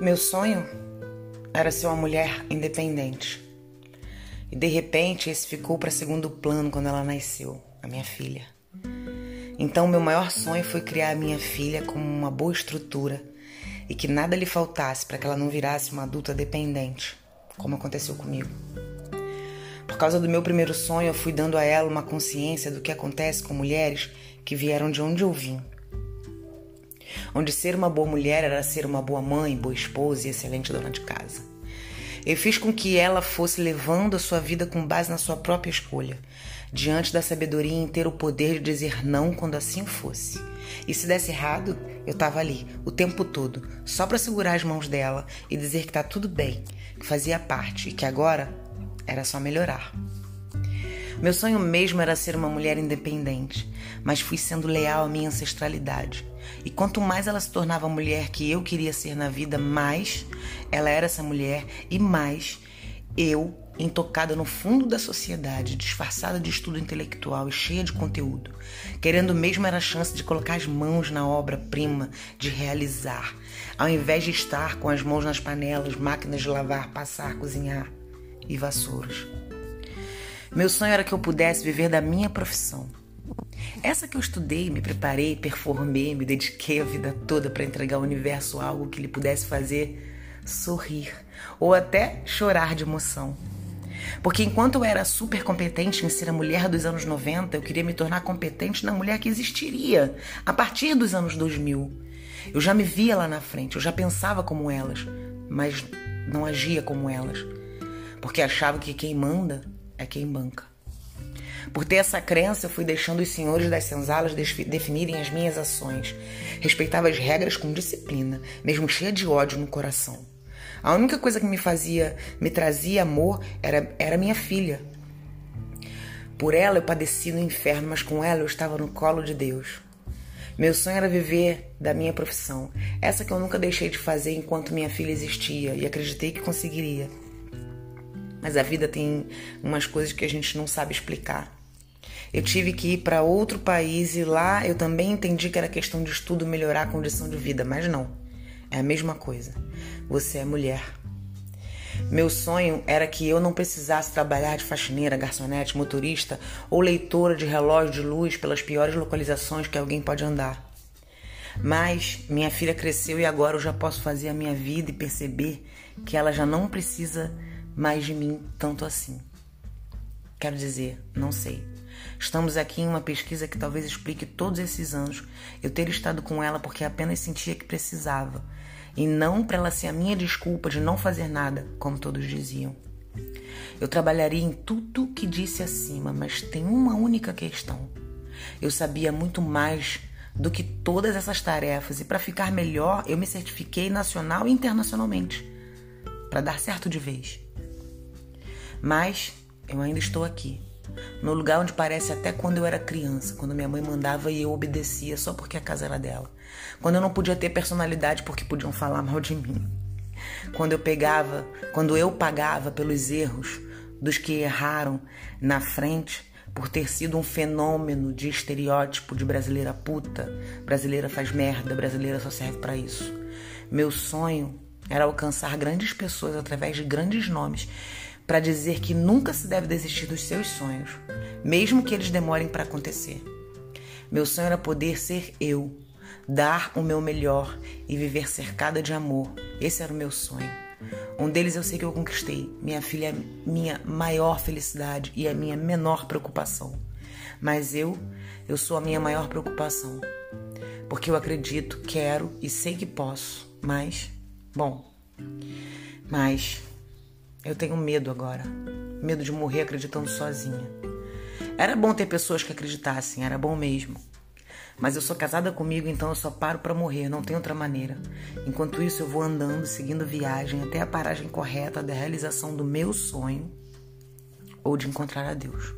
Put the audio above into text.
Meu sonho era ser uma mulher independente. E de repente esse ficou para segundo plano quando ela nasceu, a minha filha. Então meu maior sonho foi criar a minha filha com uma boa estrutura e que nada lhe faltasse para que ela não virasse uma adulta dependente, como aconteceu comigo. Por causa do meu primeiro sonho, eu fui dando a ela uma consciência do que acontece com mulheres que vieram de onde eu vim onde ser uma boa mulher era ser uma boa mãe, boa esposa e excelente dona de casa. Eu fiz com que ela fosse levando a sua vida com base na sua própria escolha, diante da sabedoria em ter o poder de dizer não quando assim fosse. E se desse errado, eu estava ali o tempo todo, só para segurar as mãos dela e dizer que tá tudo bem, que fazia parte e que agora era só melhorar. Meu sonho mesmo era ser uma mulher independente, mas fui sendo leal à minha ancestralidade. E quanto mais ela se tornava a mulher que eu queria ser na vida, mais ela era essa mulher e mais eu, intocada no fundo da sociedade, disfarçada de estudo intelectual e cheia de conteúdo, querendo mesmo era a chance de colocar as mãos na obra-prima, de realizar, ao invés de estar com as mãos nas panelas, máquinas de lavar, passar, cozinhar e vassouras. Meu sonho era que eu pudesse viver da minha profissão. Essa que eu estudei, me preparei, performei, me dediquei a vida toda para entregar ao universo algo que lhe pudesse fazer sorrir ou até chorar de emoção. Porque enquanto eu era super competente em ser a mulher dos anos 90, eu queria me tornar competente na mulher que existiria a partir dos anos 2000. Eu já me via lá na frente, eu já pensava como elas, mas não agia como elas. Porque achava que quem manda é quem banca. Por ter essa crença, eu fui deixando os senhores das senzalas definirem as minhas ações. Respeitava as regras com disciplina, mesmo cheia de ódio no coração. A única coisa que me fazia, me trazia amor era, era minha filha. Por ela eu padeci no inferno, mas com ela eu estava no colo de Deus. Meu sonho era viver da minha profissão, essa que eu nunca deixei de fazer enquanto minha filha existia e acreditei que conseguiria mas a vida tem umas coisas que a gente não sabe explicar. Eu tive que ir para outro país e lá eu também entendi que era questão de estudo melhorar a condição de vida, mas não. É a mesma coisa. Você é mulher. Meu sonho era que eu não precisasse trabalhar de faxineira, garçonete, motorista ou leitora de relógio de luz pelas piores localizações que alguém pode andar. Mas minha filha cresceu e agora eu já posso fazer a minha vida e perceber que ela já não precisa mais de mim tanto assim? Quero dizer, não sei. Estamos aqui em uma pesquisa que talvez explique todos esses anos eu ter estado com ela porque apenas sentia que precisava, e não para ela ser a minha desculpa de não fazer nada, como todos diziam. Eu trabalharia em tudo que disse acima, mas tem uma única questão. Eu sabia muito mais do que todas essas tarefas e para ficar melhor, eu me certifiquei nacional e internacionalmente para dar certo de vez. Mas eu ainda estou aqui, no lugar onde parece até quando eu era criança, quando minha mãe mandava e eu obedecia só porque a casa era dela. Quando eu não podia ter personalidade porque podiam falar mal de mim. Quando eu pegava, quando eu pagava pelos erros dos que erraram na frente por ter sido um fenômeno de estereótipo de brasileira puta, brasileira faz merda, brasileira só serve para isso. Meu sonho era alcançar grandes pessoas através de grandes nomes para dizer que nunca se deve desistir dos seus sonhos, mesmo que eles demorem para acontecer. Meu sonho era poder ser eu, dar o meu melhor e viver cercada de amor. Esse era o meu sonho. Um deles eu sei que eu conquistei. Minha filha é minha maior felicidade e a minha menor preocupação. Mas eu, eu sou a minha maior preocupação. Porque eu acredito, quero e sei que posso. Mas, bom, mas eu tenho medo agora. Medo de morrer acreditando sozinha. Era bom ter pessoas que acreditassem, era bom mesmo. Mas eu sou casada comigo, então eu só paro para morrer, não tem outra maneira. Enquanto isso, eu vou andando, seguindo viagem até a paragem correta da realização do meu sonho ou de encontrar a Deus.